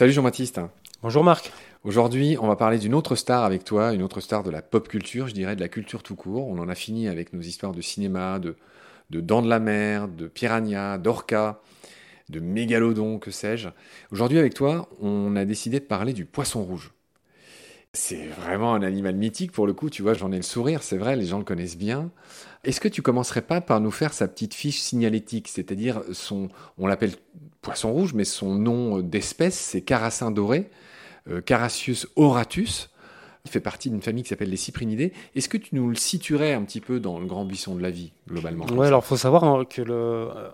Salut Jean-Baptiste. Bonjour Marc. Aujourd'hui, on va parler d'une autre star avec toi, une autre star de la pop culture, je dirais de la culture tout court. On en a fini avec nos histoires de cinéma, de, de Dents de la Mer, de Piranha, d'Orca, de Mégalodon, que sais-je. Aujourd'hui, avec toi, on a décidé de parler du poisson rouge. C'est vraiment un animal mythique pour le coup, tu vois, j'en ai le sourire, c'est vrai, les gens le connaissent bien. Est-ce que tu commencerais pas par nous faire sa petite fiche signalétique, c'est-à-dire son, on l'appelle poisson rouge, mais son nom d'espèce, c'est carassin doré, euh, Carassius auratus. Il fait partie d'une famille qui s'appelle les cyprinidés. Est-ce que tu nous le situerais un petit peu dans le grand buisson de la vie, globalement Ouais, alors il faut savoir hein, que le, euh,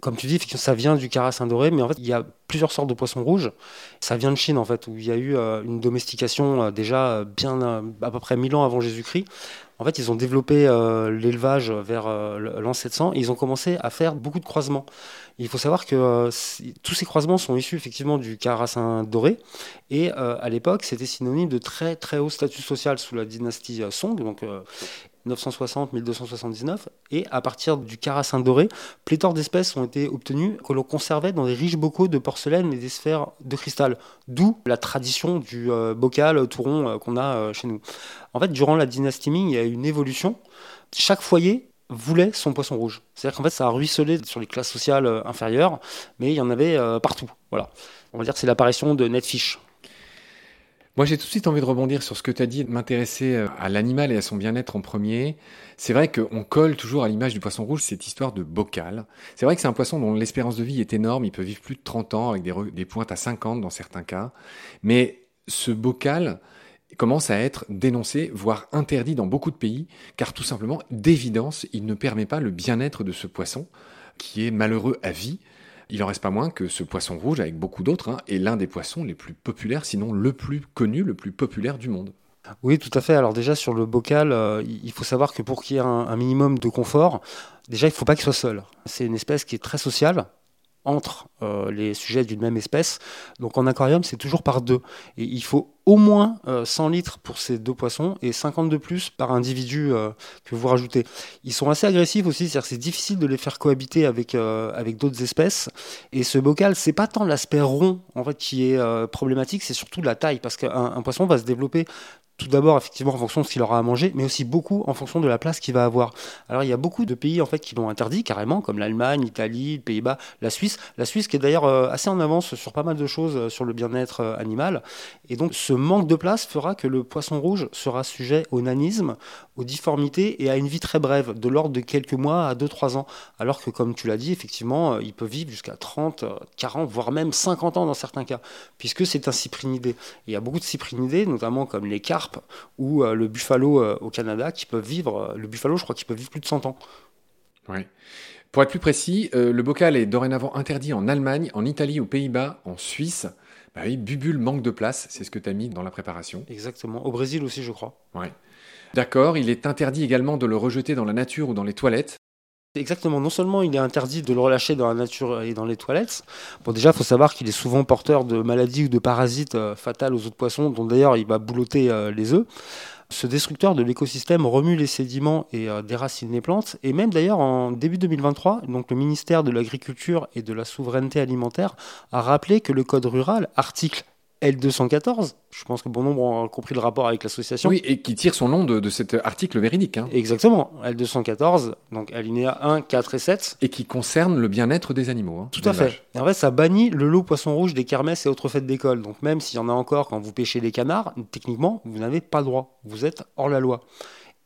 comme tu dis, ça vient du carassin doré, mais en fait, il y a plusieurs sortes de poissons rouges. Ça vient de Chine, en fait, où il y a eu euh, une domestication euh, déjà bien à peu près 1000 ans avant Jésus-Christ. En fait, ils ont développé l'élevage vers l'an 700 et ils ont commencé à faire beaucoup de croisements. Il faut savoir que tous ces croisements sont issus effectivement du carassin doré et à l'époque, c'était synonyme de très très haut statut social sous la dynastie Song. 960-1279. Et à partir du carassin doré, pléthore d'espèces ont été obtenues que l'on conservait dans des riches bocaux de porcelaine et des sphères de cristal. D'où la tradition du euh, bocal tout rond euh, qu'on a euh, chez nous. En fait, durant la dynastie Ming, il y a eu une évolution. Chaque foyer voulait son poisson rouge. C'est-à-dire qu'en fait, ça a ruisselé sur les classes sociales inférieures, mais il y en avait partout. Voilà. On va dire que c'est l'apparition de Netfish. Moi, j'ai tout de suite envie de rebondir sur ce que tu as dit, de m'intéresser euh, à l'animal et à son bien-être en premier. C'est vrai qu'on colle toujours à l'image du poisson rouge cette histoire de bocal. C'est vrai que c'est un poisson dont l'espérance de vie est énorme. Il peut vivre plus de 30 ans avec des, des pointes à 50 dans certains cas. Mais ce bocal commence à être dénoncé, voire interdit dans beaucoup de pays, car tout simplement, d'évidence, il ne permet pas le bien-être de ce poisson, qui est malheureux à vie. Il en reste pas moins que ce poisson rouge, avec beaucoup d'autres, hein, est l'un des poissons les plus populaires, sinon le plus connu, le plus populaire du monde. Oui, tout à fait. Alors déjà sur le bocal, euh, il faut savoir que pour qu'il y ait un, minimum de confort, déjà il ne faut pas qu'il soit seul. C'est une espèce qui est très sociale entre euh, les sujets d'une même espèce. Donc en aquarium, c'est toujours par deux. Et il faut au moins 100 euh, litres pour ces deux poissons et 50 de plus par individu euh, que vous rajoutez. Ils sont assez agressifs aussi, c'est-à-dire c'est difficile de les faire cohabiter avec, avec d'autres espèces. Et ce bocal, c'est pas tant l'aspect rond en fait qui est problématique, c'est surtout la taille, parce qu'un poisson va se développer tout d'abord effectivement en fonction de ce qu'il aura à manger, mais aussi beaucoup en fonction de la place qu'il va avoir. Alors il y a beaucoup de pays en fait qui l'ont interdit carrément, comme l'Allemagne, l'Italie, les Pays-Bas, la Suisse. La Suisse qui est d'ailleurs euh, assez en avance sur pas mal de choses euh, sur le bien-être euh, animal. Et donc ce manque de place fera que le poisson rouge sera sujet au nanisme, aux difformités et à une vie très brève, de l'ordre de quelques mois à 2-3 ans. Alors que comme tu l'as dit, effectivement, il peut vivre jusqu'à 30, 40, voire même 50 ans dans certains cas, puisque c'est un cyprinidé. il y a beaucoup de cyprinidés, notamment comme les carpes ou euh, le buffalo euh, au Canada qui peuvent vivre, euh, le buffalo je crois qu'il peut vivre plus de 100 ans. Oui. Pour être plus précis, le bocal est dorénavant interdit en Allemagne, en Italie, aux Pays-Bas, en Suisse. Bah oui, bubule manque de place, c'est ce que tu as mis dans la préparation. Exactement. Au Brésil aussi, je crois. Ouais. D'accord, il est interdit également de le rejeter dans la nature ou dans les toilettes. Exactement. Non seulement il est interdit de le relâcher dans la nature et dans les toilettes. Bon, déjà, il faut savoir qu'il est souvent porteur de maladies ou de parasites euh, fatales aux autres poissons, dont d'ailleurs il va boulotter euh, les œufs. Ce destructeur de l'écosystème remue les sédiments et euh, déracine les plantes. Et même d'ailleurs en début 2023, donc le ministère de l'Agriculture et de la Souveraineté alimentaire a rappelé que le code rural, article L214, je pense que bon nombre ont compris le rapport avec l'association. Oui, et qui tire son nom de, cet article véridique. Hein. Exactement, L214, donc alinéa 1, 4 et 7. Et qui concerne le bien-être des animaux. Hein, Tout à fait. en fait, ça bannit le loup poisson rouge des kermesses et autres fêtes d'école. Donc même s'il y en a encore quand vous pêchez des canards, techniquement, vous n'avez pas le droit. Vous êtes hors la loi.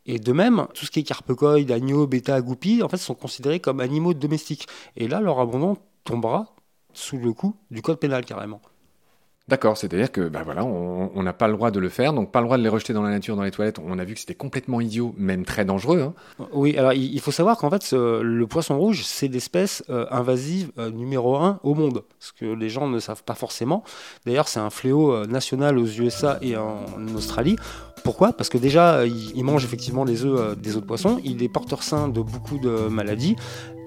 Et de même, tout ce qui est carpecoïdes, agneaux, bêta, goupilles, en fait, sont considérés comme animaux domestiques. Et là, leur abandon tombera sous le coup du code pénal carrément. D'accord, c'est-à-dire que bah voilà, on n'a pas le droit de le faire, donc pas le droit de les rejeter dans la nature, dans les toilettes. On a vu que c'était complètement idiot, même très dangereux. Hein. Oui, alors il faut savoir qu'en fait, le poisson rouge, c'est l'espèce euh, invasive euh, numéro un au monde, ce que les gens ne savent pas forcément. D'ailleurs, c'est un fléau euh, national aux USA et en Australie. Pourquoi? Parce que déjà, il, mange effectivement les œufs des autres poissons, il est porteur sain de beaucoup de maladies.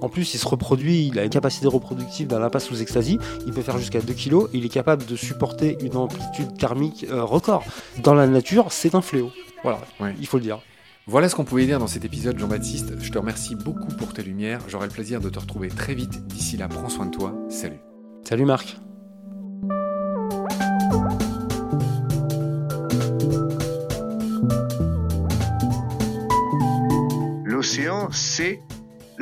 En plus, il se reproduit, il a une capacité reproductive d'un lapin sous extasie, il peut faire jusqu'à 2 kg, il est capable de supporter une amplitude thermique euh, record. Dans la nature, c'est un fléau. Voilà, il faut le dire. Voilà ce qu'on pouvait dire dans cet épisode, Jean-Baptiste. Je te remercie beaucoup pour tes lumières. J'aurai le plaisir de te retrouver très vite. D'ici là, prends soin de toi. Salut. Salut Marc. L'océan, c'est